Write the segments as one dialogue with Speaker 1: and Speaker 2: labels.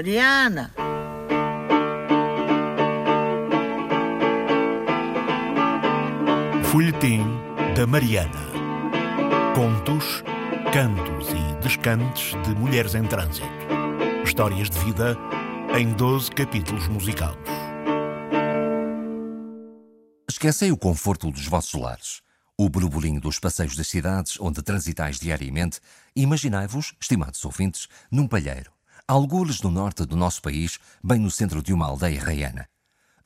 Speaker 1: Mariana!
Speaker 2: Folhetim da Mariana. Contos, cantos e descantes de mulheres em trânsito. Histórias de vida em 12 capítulos musicados.
Speaker 3: Esquecei o conforto dos vossos lares, o burburinho dos passeios das cidades onde transitais diariamente e imaginai-vos, estimados ouvintes, num palheiro, algures no norte do nosso país, bem no centro de uma aldeia raiana.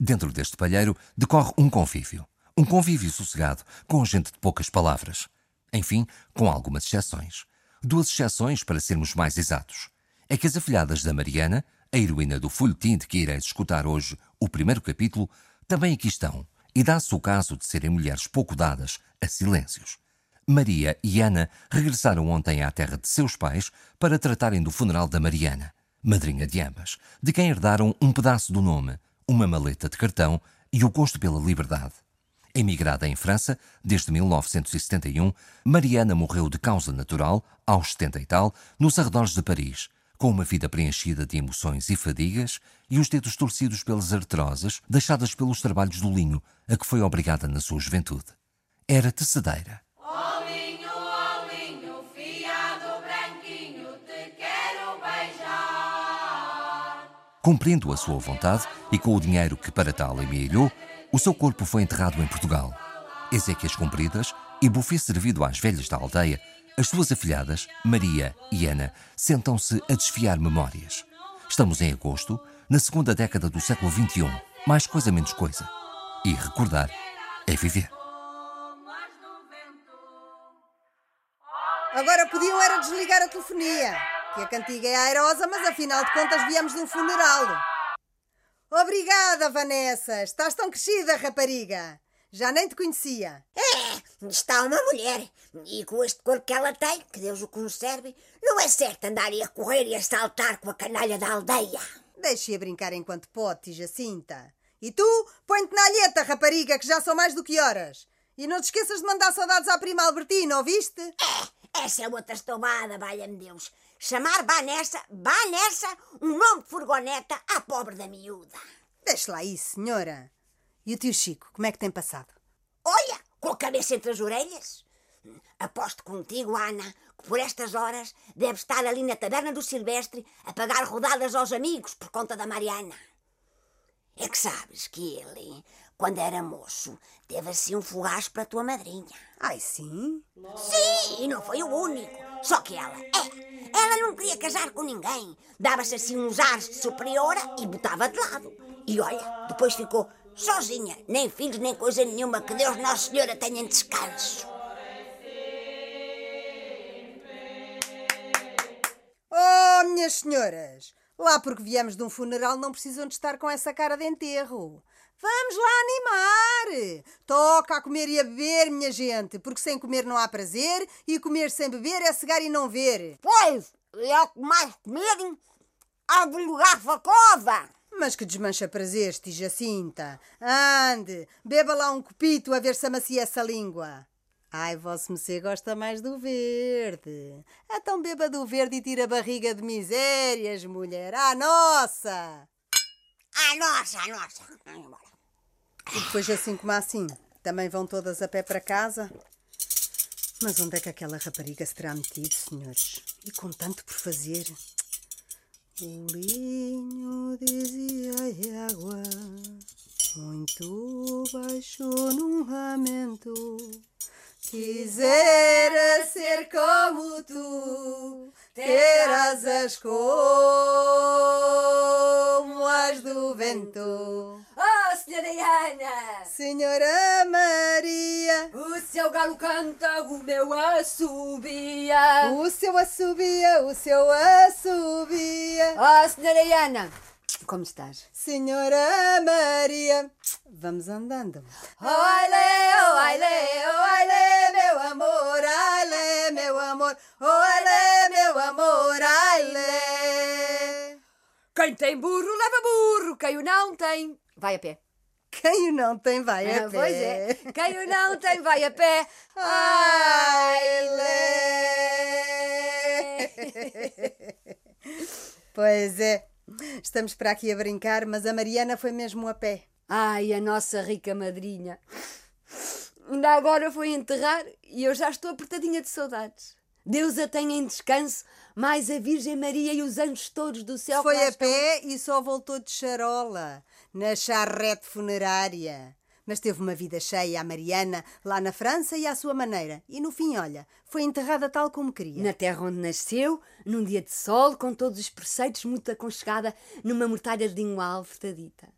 Speaker 3: Dentro deste palheiro decorre um convívio. Um convívio sossegado, com gente de poucas palavras. Enfim, com algumas exceções. Duas exceções, para sermos mais exatos. É que as afilhadas da Mariana, a heroína do folhetim de que ireis escutar hoje o primeiro capítulo, também aqui estão, e dá-se o caso de serem mulheres pouco dadas a silêncios. Maria e Ana regressaram ontem à terra de seus pais para tratarem do funeral da Mariana, madrinha de ambas, de quem herdaram um pedaço do nome, uma maleta de cartão e o gosto pela liberdade. Emigrada em França desde 1971, Mariana morreu de causa natural, aos 70 e tal, nos arredores de Paris, com uma vida preenchida de emoções e fadigas e os dedos torcidos pelas artroses deixadas pelos trabalhos do linho a que foi obrigada na sua juventude. Era tecedeira. Cumprindo a sua vontade e com o dinheiro que para tal amealhou, o seu corpo foi enterrado em Portugal. Ezequias cumpridas e buffet servido às velhas da aldeia, as suas afilhadas, Maria e Ana, sentam-se a desfiar memórias. Estamos em agosto, na segunda década do século XXI. Mais coisa, menos coisa. E recordar é viver.
Speaker 4: Agora podiam era desligar a telefonia, que a cantiga é airosa, mas afinal de contas viemos de um funeral. Obrigada, Vanessa. Estás tão crescida, rapariga. Já nem te conhecia.
Speaker 5: É, está uma mulher. E com este corpo que ela tem, que Deus o conserve, não é certo andar a correr e a saltar com a canalha da aldeia.
Speaker 4: Deixe-a brincar enquanto pode, Jacinta. E tu, põe-te na alheta, rapariga, que já são mais do que horas. E não te esqueças de mandar saudades à prima Albertina, ouviste?
Speaker 5: É, essa é outra estombada, valha-me Deus. Chamar Vanessa, Vanessa, um nome de furgoneta à pobre da miúda.
Speaker 4: Deixe lá isso, senhora. E o tio Chico, como é que tem passado?
Speaker 5: Olha, com a cabeça entre as orelhas. Aposto contigo, Ana, que por estas horas deve estar ali na taberna do Silvestre a pagar rodadas aos amigos por conta da Mariana. É que sabes que ele, quando era moço, teve assim um fugaz para a tua madrinha.
Speaker 4: Ai, sim?
Speaker 5: Sim, e não foi o único. Só que ela, é, ela não queria casar com ninguém. Dava-se assim uns ares de superiora e botava de lado. E olha, depois ficou sozinha, nem filhos, nem coisa nenhuma, que Deus Nossa Senhora tenha em descanso.
Speaker 4: Oh, minhas senhoras! Lá porque viemos de um funeral não precisam de estar com essa cara de enterro. Vamos lá animar! Toca a comer e a beber, minha gente, porque sem comer não há prazer e comer sem beber é cegar e não ver.
Speaker 5: Pois, é o que mais comerem, há de garfa cova.
Speaker 4: Mas que desmancha prazeres, Jacinta. Ande, beba lá um copito a ver se amacia essa língua. Ai, vosso mecê gosta mais do verde. Então beba do verde e tira a barriga de misérias, mulher. À nossa!
Speaker 5: À nossa, à nossa.
Speaker 4: E depois, assim como assim, também vão todas a pé para casa? Mas onde é que aquela rapariga se terá metido, senhores? E com tanto por fazer? O linho dizia água, muito baixo num ramento. Quisera ser como tu, ter asas como as do vento.
Speaker 6: Oh, senhora Ana!
Speaker 4: Senhora Maria,
Speaker 6: O seu galo canta, o meu assobia.
Speaker 4: o seu assobia, o seu assobia.
Speaker 6: Oh, senhora Ana! Como estás?
Speaker 4: Senhora Maria, vamos andando.
Speaker 6: Oile, oile,
Speaker 4: oile, meu amor, aile, meu amor, oile, meu amor, aile.
Speaker 6: Quem tem burro leva burro, quem o não tem vai a pé.
Speaker 4: Quem o não tem vai a
Speaker 6: Ah,
Speaker 4: pé.
Speaker 6: Pois é, quem o não tem vai a pé.
Speaker 4: Aile. Pois é. Estamos para aqui a brincar, mas a Mariana foi mesmo a pé.
Speaker 6: Ai, a nossa rica madrinha. Ainda agora foi enterrar e eu já estou apertadinha de saudades. Deus a tenha em descanso, mais a Virgem Maria e os anjos todos do céu.
Speaker 4: Foi a
Speaker 6: estão.
Speaker 4: pé e só voltou de charola, na charrete funerária. Mas teve uma vida cheia a Mariana, lá na França e à sua maneira. E no fim, olha, foi enterrada tal como queria.
Speaker 6: Na terra onde nasceu, num dia de sol, com todos os preceitos, muito aconchegada, numa mortalha de língua alfredita.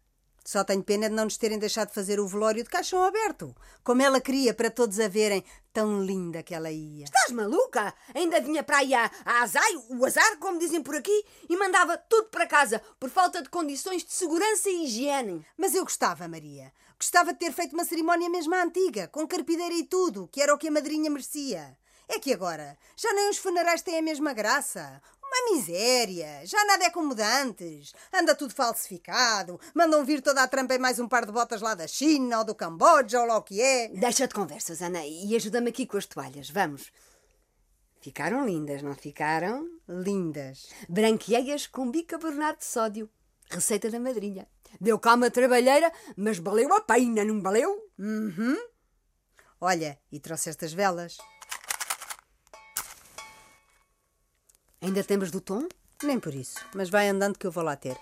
Speaker 4: Só tenho pena de não nos terem deixado fazer o velório de caixão aberto, como ela queria para todos a verem, tão linda que ela ia.
Speaker 6: Estás maluca? Ainda vinha para aí a, a azar, o azar, como dizem por aqui, e mandava tudo para casa, por falta de condições de segurança e higiene.
Speaker 4: Mas eu gostava, Maria. Gostava de ter feito uma cerimónia mesmo à antiga, com carpideira e tudo, que era o que a madrinha merecia. É que agora já nem os funerais têm a mesma graça. Uma miséria. Já nada é como de antes. Anda tudo falsificado. Mandam vir toda a trampa em mais um par de botas lá da China ou do Camboja ou lá o que é.
Speaker 6: Deixa de conversas, Ana, e ajuda-me aqui com as toalhas. Vamos. Ficaram lindas, não ficaram?
Speaker 4: Lindas.
Speaker 6: Branqueias com bicarbonato de sódio. Receita da madrinha. Deu calma trabalheira, mas valeu a pena, não valeu?
Speaker 4: Olha, e trouxe estas velas.
Speaker 6: Ainda temos do tom?
Speaker 4: Nem por isso, mas vai andando que eu vou lá ter.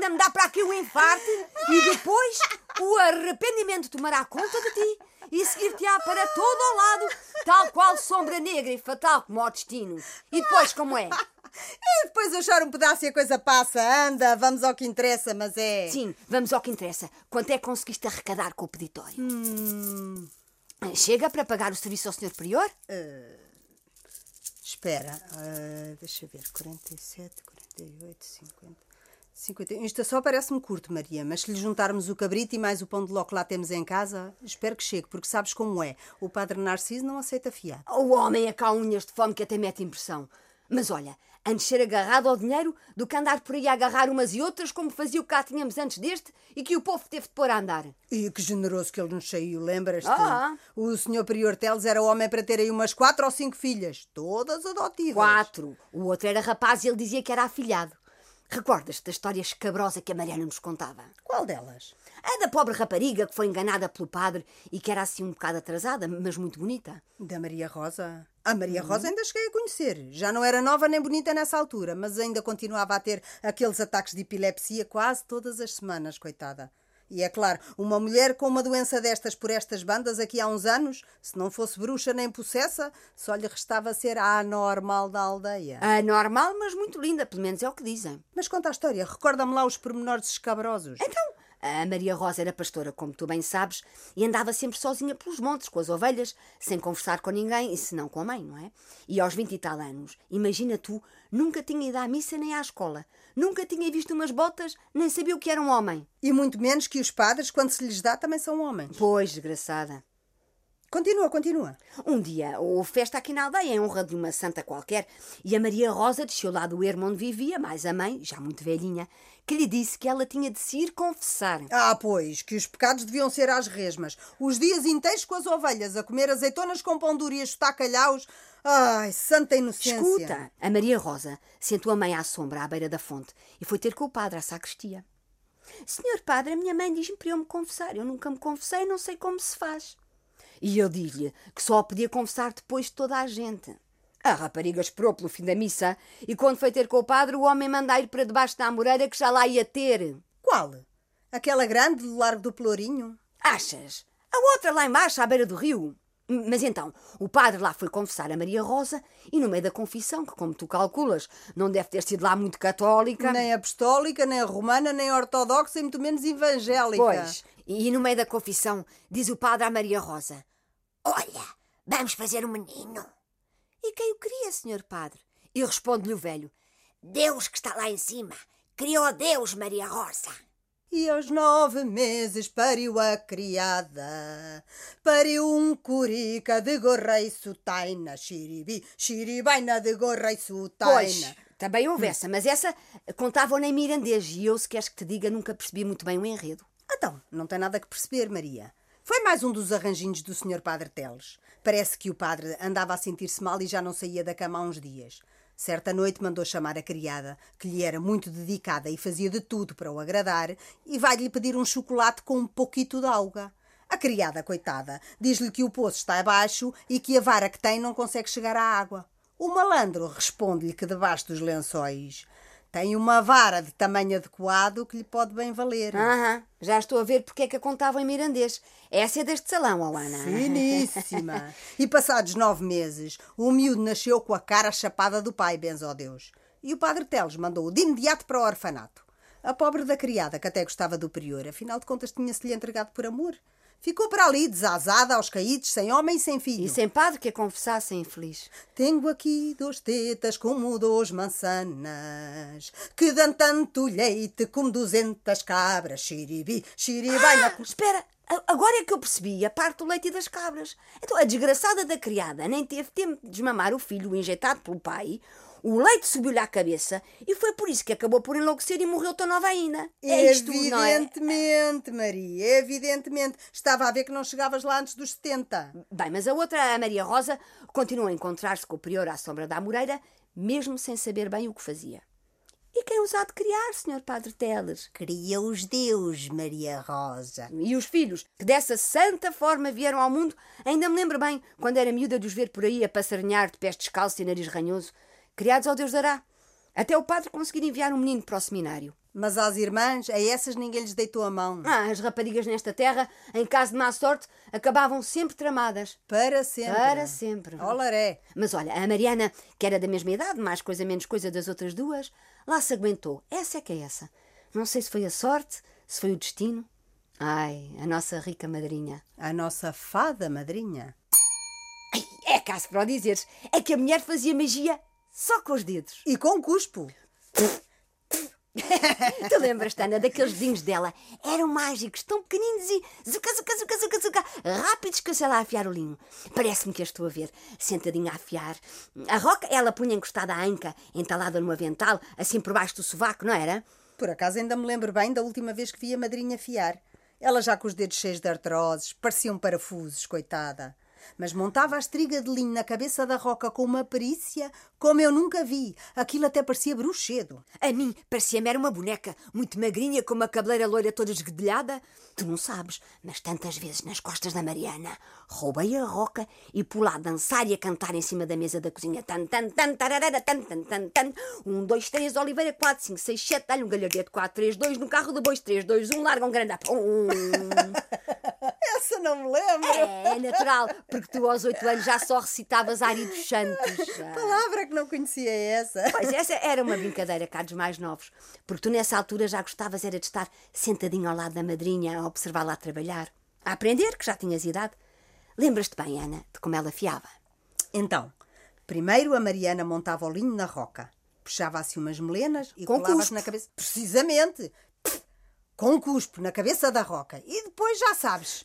Speaker 6: Ainda me dá para aqui o infarto e depois o arrependimento tomará conta de ti e seguir-te-á para todo o lado, tal qual sombra negra e fatal como o destino. E depois como é?
Speaker 4: E depois eu choro um pedaço e a coisa passa. Anda, vamos ao que interessa, mas é.
Speaker 6: Sim, vamos ao que interessa. Quanto é que conseguiste arrecadar com o peditório? Chega para pagar o serviço ao senhor prior?
Speaker 4: Espera, ah, deixa ver. 47, 48, 50. 50. Isto só parece-me curto, Maria, mas se lhe juntarmos o cabrito e mais o pão de ló que lá temos em casa, espero que chegue, porque sabes como é. O padre Narciso não aceita fiado.
Speaker 6: O homem é cá unhas de fome que até mete impressão. Mas olha, antes ser agarrado ao dinheiro do que andar por aí a agarrar umas e outras como fazia o que cá tínhamos antes deste e que o povo teve de pôr a andar.
Speaker 4: E que generoso que ele nos saiu, lembras-te?
Speaker 6: Ah.
Speaker 4: O senhor Prior Teles era homem para ter aí umas quatro ou cinco filhas, todas adotivas.
Speaker 6: Quatro. O outro era rapaz e ele dizia que era afilhado. Recordas-te da história escabrosa que a Mariana nos contava?
Speaker 4: Qual delas?
Speaker 6: A da pobre rapariga que foi enganada pelo padre e que era assim um bocado atrasada, mas muito bonita.
Speaker 4: Da Maria Rosa? A Maria Rosa ainda cheguei a conhecer. Já não era nova nem bonita nessa altura, mas ainda continuava a ter aqueles ataques de epilepsia quase todas as semanas, coitada. E é claro, uma mulher com uma doença destas por estas bandas aqui há uns anos, se não fosse bruxa nem possessa, só lhe restava ser a anormal da aldeia.
Speaker 6: Anormal, mas muito linda, pelo menos é o que dizem.
Speaker 4: Mas conta a história, recorda-me lá os pormenores escabrosos.
Speaker 6: Então, a Maria Rosa era pastora, como tu bem sabes, e andava sempre sozinha pelos montes com as ovelhas, sem conversar com ninguém, e senão com a mãe, não é? E aos vinte e tal anos, imagina tu, nunca tinha ido à missa nem à escola, nunca tinha visto umas botas, nem sabia o que era um homem.
Speaker 4: E muito menos que os padres, quando se lhes dá, também são homens.
Speaker 6: Pois, desgraçada.
Speaker 4: Continua, continua.
Speaker 6: Um dia houve festa aqui na aldeia, em honra de uma santa qualquer, e a Maria Rosa desceu lá do ermo onde vivia, mais a mãe, já muito velhinha, que lhe disse que ela tinha de se ir confessar.
Speaker 4: Ah, pois, que os pecados deviam ser às resmas. Os dias inteiros com as ovelhas, a comer azeitonas com pão duro e a chutar calhaus. Ai, santa inocência.
Speaker 6: Escuta! A Maria Rosa sentou a mãe à sombra, à beira da fonte, e foi ter com o padre à sacristia. Senhor padre, a minha mãe diz-me para eu me confessar. Eu nunca me confessei, não sei como se faz. E eu disse-lhe que só podia confessar depois de toda a gente. A rapariga esperou pelo fim da missa e quando foi ter com o padre, o homem manda ir para debaixo da amoreira que já lá ia ter.
Speaker 4: Qual? Aquela grande do Largo do Pelourinho?
Speaker 6: Achas? A outra lá embaixo, à beira do rio. Mas então, o padre lá foi confessar a Maria Rosa e no meio da confissão, que como tu calculas, não deve ter sido lá muito católica.
Speaker 4: Nem apostólica, nem romana, nem ortodoxa e muito menos evangélica.
Speaker 6: Pois, e no meio da confissão diz o padre à Maria Rosa.
Speaker 5: Olha, vamos fazer um menino.
Speaker 6: E quem o queria, senhor padre? E responde-lhe o velho.
Speaker 5: Deus que está lá em cima. Criou Deus, Maria Rosa.
Speaker 4: E aos nove meses pariu a criada, pariu um curica de gorra e sutaina, xiribi, xiribaina de gorra e sutaina.
Speaker 6: Pois, também houve essa, mas essa contavam em mirandês e eu, se queres que te diga, nunca percebi muito bem o enredo.
Speaker 4: Então, não tem nada que perceber, Maria. Foi mais um dos arranjinhos do Sr. Padre Teles. Parece que o padre andava a sentir-se mal e já não saía da cama há uns dias. Certa noite mandou chamar a criada, que lhe era muito dedicada e fazia de tudo para o agradar, e vai-lhe pedir um chocolate com um pouquito de alga. A criada, coitada, diz-lhe que o poço está abaixo e que a vara que tem não consegue chegar à água. O malandro responde-lhe que debaixo dos lençóis tem uma vara de tamanho adequado que lhe pode bem valer.
Speaker 6: Aham, já estou a ver porque é que a contavam em mirandês. Essa é deste salão, oh Ana.
Speaker 4: Finíssima. e passados nove meses, o miúdo nasceu com a cara chapada do pai, benzo Deus. E o padre Teles mandou-o de imediato para o orfanato. A pobre da criada, que até gostava do prior, afinal de contas tinha-se-lhe entregado por amor. Ficou para ali, desazada, aos caídos, sem homem e sem filho.
Speaker 6: E sem padre que a confessasse infeliz.
Speaker 4: Tenho aqui duas tetas como duas mançanas, que dão tanto leite como duzentas cabras. Xiribi, xiribai
Speaker 6: Ah,
Speaker 4: na...
Speaker 6: espera, agora é que eu percebi a parte do leite e das cabras. Então, a desgraçada da criada nem teve tempo de desmamar o filho injetado pelo pai. O leite subiu-lhe à cabeça e foi por isso que acabou por enlouquecer e morreu tão nova ainda. É isto, é?
Speaker 4: Evidentemente, Maria, evidentemente. Estava a ver que não chegavas lá antes dos 70.
Speaker 6: Bem, mas a outra, a Maria Rosa, continuou a encontrar-se com o prior à sombra da Amoreira, mesmo sem saber bem o que fazia. E quem os há de criar, senhor Padre Teles?
Speaker 4: Cria os Deus, Maria Rosa.
Speaker 6: E os filhos, que dessa santa forma vieram ao mundo, ainda me lembro bem, quando era miúda de os ver por aí a passarinhar de pés descalços e nariz ranhoso, criados ao Deus dará. Até o padre conseguir enviar um menino para o seminário.
Speaker 4: Mas às irmãs, a essas ninguém lhes deitou a mão.
Speaker 6: Ah, as raparigas nesta terra, em caso de má sorte, acabavam sempre tramadas.
Speaker 4: Para sempre.
Speaker 6: Para sempre.
Speaker 4: Olaré.
Speaker 6: Mas olha, a Mariana, que era da mesma idade, mais coisa menos coisa das outras duas, lá se aguentou. Essa é que é essa. Não sei se foi a sorte, se foi o destino. Ai, a nossa rica madrinha.
Speaker 4: A nossa fada madrinha.
Speaker 6: Ai, é caso para o dizeres. É que a mulher fazia magia só com os dedos.
Speaker 4: E com cuspo.
Speaker 6: Tu lembras-te, Ana, daqueles dedinhos dela? Eram mágicos, tão pequeninos e zuca, zuca, zuca, zuca, zuca, rápidos que eu sei lá afiar o linho. Parece-me que a estou a ver, sentadinha a afiar. A roca ela punha encostada à anca, entalada num avental, assim por baixo do sovaco, não era?
Speaker 4: Por acaso ainda me lembro bem da última vez que vi a madrinha fiar. Ela já com os dedos cheios de artroses, pareciam parafusos, coitada. Mas montava a estriga de linho na cabeça da roca com uma perícia como eu nunca vi. Aquilo até parecia bruxedo.
Speaker 6: A mim parecia-me era uma boneca, muito magrinha, com uma cabeleira loira toda esguedelhada. Tu não sabes, mas tantas vezes nas costas da Mariana roubei a roca e por lá dançar e a cantar em cima da mesa da cozinha. Tan, tan, tan, tararara, tan, tan, tan, tan. Um, dois, três, Oliveira, quatro, cinco, seis, sete, dá-lhe um galhardeto, quatro, três, dois, no carro de bois, três, dois, um, larga um grande... Um.
Speaker 4: Essa não me lembro.
Speaker 6: É, é natural, porque tu aos oito anos já só recitavas Ari dos Santos. Ah.
Speaker 4: Palavra que não conhecia essa.
Speaker 6: Pois essa era uma brincadeira cá dos mais novos, porque tu nessa altura já gostavas era de estar sentadinho ao lado da madrinha a observá-la a trabalhar, a aprender, que já tinhas idade. Lembras-te bem, Ana, de como ela fiava?
Speaker 4: Então, primeiro a Mariana montava o linho na roca, puxava-se umas melenas e
Speaker 6: Com cuspo.
Speaker 4: na cabeça. Precisamente! Com cuspo na cabeça da roca. E depois já sabes.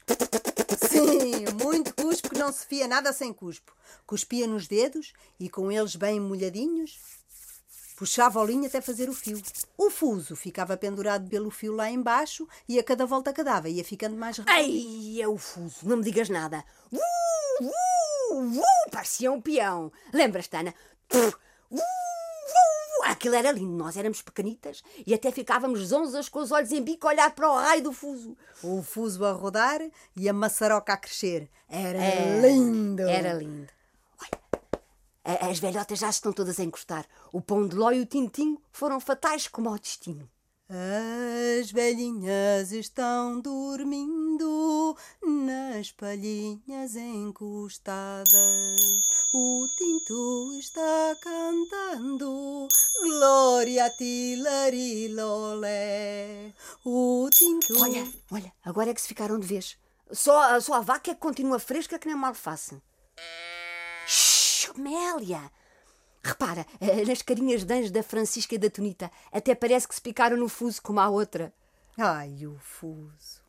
Speaker 4: Sim, muito cuspo que não se fia nada sem cuspo. Cuspia nos dedos e com eles bem molhadinhos, puxava o linho até fazer o fio. O fuso ficava pendurado pelo fio lá embaixo e a cada volta que dava ia ficando mais
Speaker 6: Ai, é o fuso, não me digas nada. Uh, uh, uh, parecia um peão. Lembras-te, Ana? Uh, uh, uh, aquilo era lindo, nós éramos pequenitas e até ficávamos zonzas com os olhos em bico a olhar para o raio do fuso.
Speaker 4: o fuso a rodar e a maçaroca a crescer. Era
Speaker 6: É,
Speaker 4: lindo!
Speaker 6: Era lindo. Olha, as velhotas já estão todas a encostar. O pão de ló e o tintinho foram fatais como ao destino.
Speaker 4: As velhinhas estão dormindo nas palhinhas encostadas. O tinto está cantando Glória a ti. O tinto.
Speaker 6: Olha, olha, agora é que se ficaram de vez. Só, só a vaca é que continua fresca que nem uma alface. Shhh, Amélia! Repara, eh, nas carinhas de anjo da Francisca e da Tonita, até parece que se picaram no fuso como a outra.
Speaker 4: Ai, o fuso.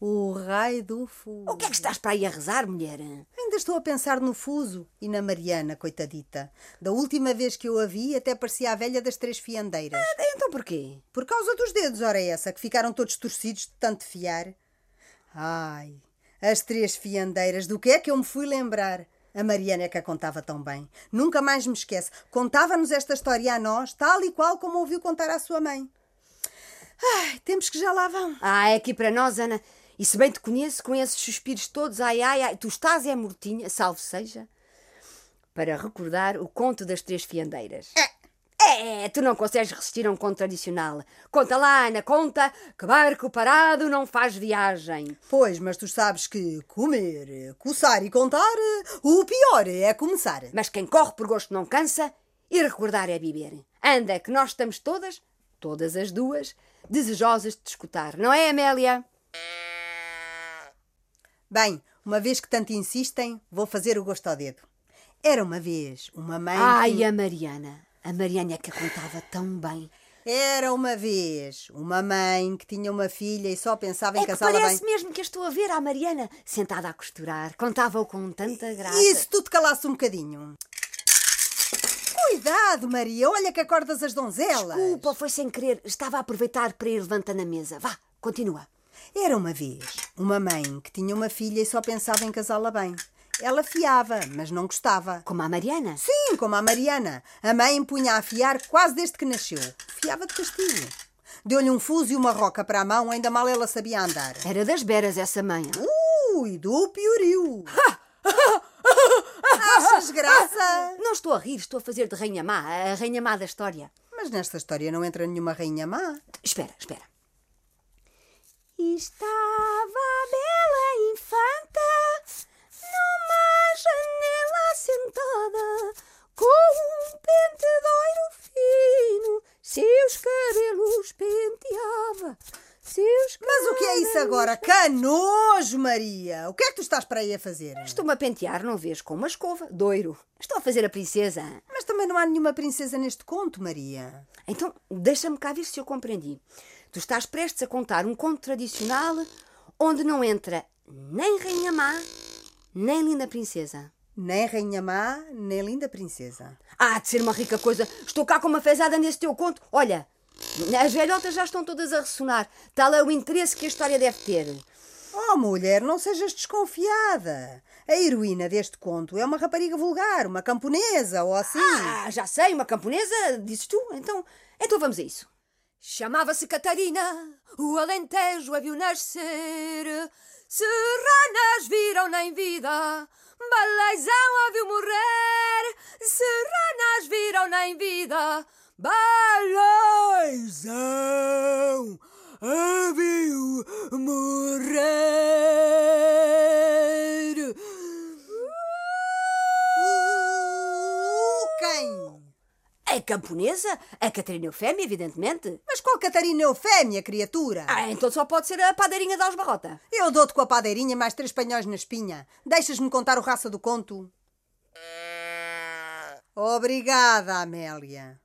Speaker 4: O raio do fuso.
Speaker 6: O que é que estás para aí a rezar, mulher?
Speaker 4: Ainda estou a pensar no fuso e na Mariana, coitadita. Da última vez que eu a vi, até parecia a velha das três fiandeiras.
Speaker 6: Então porquê?
Speaker 4: Por causa dos dedos, ora é essa, que ficaram todos torcidos de tanto fiar. Ai, as três fiandeiras, do que é que eu me fui lembrar? A Mariana é que a contava tão bem. Nunca mais me esquece. Contava-nos esta história a nós, tal e qual como ouviu contar à sua mãe. Ai, temos que já lá vão.
Speaker 6: Ah, é aqui para nós, Ana. E se bem te conheço, com esses suspiros todos, ai, ai, ai, tu estás é mortinha, salvo seja, para recordar o conto das três fiandeiras. É, tu não consegues resistir a um conto tradicional. Conta lá, Ana, conta que barco parado não faz viagem.
Speaker 4: Pois, mas tu sabes que comer, coçar e contar, o pior é começar.
Speaker 6: Mas quem corre por gosto não cansa e recordar é viver. Anda, que nós estamos todas, todas as duas, desejosas de te escutar, não é, Amélia?
Speaker 4: Bem, uma vez que tanto insistem, vou fazer o gosto ao dedo. Era uma vez uma mãe.
Speaker 6: Ai,
Speaker 4: que...
Speaker 6: a Mariana. A Mariana é que a contava tão bem.
Speaker 4: Era uma vez uma mãe que tinha uma filha e só pensava em
Speaker 6: É
Speaker 4: casá-la
Speaker 6: parece
Speaker 4: bem.
Speaker 6: mesmo que a estou a ver, a Mariana, sentada a costurar. Contava-o com tanta graça.
Speaker 4: E se tu te calasses um bocadinho? Cuidado, Maria, olha que acordas as donzelas.
Speaker 6: Desculpa, foi sem querer. Estava a aproveitar para ir levantando a mesa. Vá, continua.
Speaker 4: Era uma vez uma mãe que tinha uma filha e só pensava em casá-la bem. Ela fiava, mas não gostava.
Speaker 6: Como a Mariana.
Speaker 4: Sim, como a Mariana. A mãe punha a fiar quase desde que nasceu. Fiava de castigo. Deu-lhe um fuso e uma roca para a mão, ainda mal ela sabia andar.
Speaker 6: Era das beras essa mãe.
Speaker 4: Ui, do pioriu. Achas graça?
Speaker 6: Não estou a rir, estou a fazer de rainha má, a rainha má da história.
Speaker 4: Mas nesta história não entra nenhuma rainha má.
Speaker 6: Espera, espera.
Speaker 1: Estava a bela infanta sentada com um pentedoiro fino, seus cabelos penteava. Seus
Speaker 4: Mas o que é isso agora? Canojo, Maria! O que é que tu estás para aí a fazer?
Speaker 6: Estou-me a pentear, não vês, com uma escova, doiro. Estou a fazer a princesa.
Speaker 4: Mas também não há nenhuma princesa neste conto, Maria.
Speaker 6: Então, deixa-me cá ver se eu compreendi. Tu estás prestes a contar um conto tradicional onde não entra nem rainha má, nem linda princesa.
Speaker 4: Nem rainha má, nem linda princesa.
Speaker 6: Há de ser uma rica coisa. Estou cá com uma fezada nesse teu conto. Olha, as velhotas já estão todas a ressonar. Tal é o interesse que a história deve ter.
Speaker 4: Oh, mulher, não sejas desconfiada. A heroína deste conto é uma rapariga vulgar, uma camponesa ou assim.
Speaker 6: Ah, já sei, uma camponesa, dizes tu. Então, então vamos a isso. Chamava-se Catarina, o Alentejo a viu nascer. Serranas viram-na em vida, Baleizão a viu morrer. Serranas viram-na em vida, Baleizão a viu morrer.
Speaker 4: Uh, quem?
Speaker 6: A camponesa? A Catarina Eufémia, evidentemente.
Speaker 4: Mas qual Catarina Eufémia, criatura?
Speaker 6: Ah, então só pode ser a padeirinha da Osbarrota.
Speaker 4: Eu dou-te com a padeirinha mais três panhóis na espinha. Deixas-me contar o raça do conto? Obrigada, Amélia.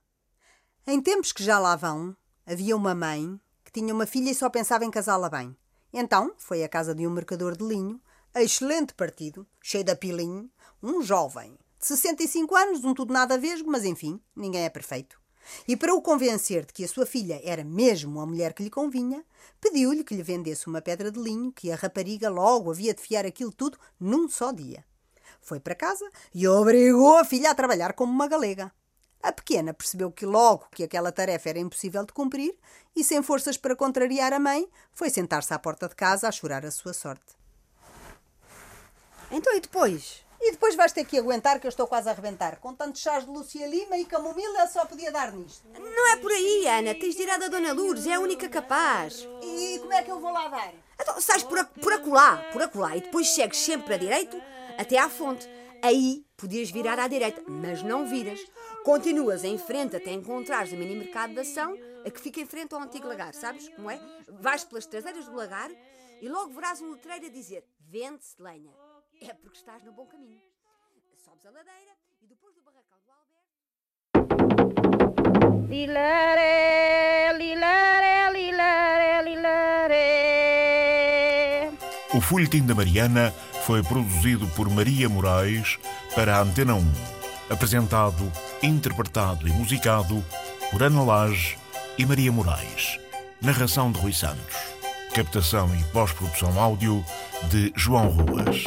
Speaker 4: Em tempos que já lá vão, havia uma mãe que tinha uma filha e só pensava em casá-la bem. Então foi à casa de um mercador de linho, excelente partido, cheio de apilinho, um jovem de 65 anos, um tudo nada vesgo, mas enfim, ninguém é perfeito. E para o convencer de que a sua filha era mesmo a mulher que lhe convinha, pediu-lhe que lhe vendesse uma pedra de linho que a rapariga logo havia de fiar aquilo tudo num só dia. Foi para casa e obrigou a filha a trabalhar como uma galega. A pequena percebeu que logo que aquela tarefa era impossível de cumprir e, sem forças para contrariar a mãe, foi sentar-se à porta de casa a chorar a sua sorte.
Speaker 6: Então e depois?
Speaker 4: E depois vais ter que aguentar que eu estou quase a arrebentar. Com tantos chás de Lúcia Lima e camomila só podia dar nisto.
Speaker 6: Não é por aí, Ana. Tens de ir à da Dona Lourdes, é a única capaz.
Speaker 4: E como é que eu vou lá dar?
Speaker 6: Então, sais por, a, por acolá, por acolá, e depois segues sempre a direito até à fonte. Aí podias virar à direita, mas não viras. Continuas em frente até encontrares o mini mercado da ação, a que fica em frente ao antigo lagar, sabes como é? Vais pelas traseiras do lagar e logo verás um letreiro a dizer Vende-se lenha. É porque estás no bom caminho. Sobes a ladeira e depois do barracão do Alberto.
Speaker 1: Lilaré, lilaré, lilaré, lilaré.
Speaker 2: O Folhetim da Mariana foi produzido por Maria Moraes para a Antena 1. Apresentado, interpretado e musicado por Ana Lage e Maria Moraes. Narração de Rui Santos. Captação e pós-produção áudio de João Ruas.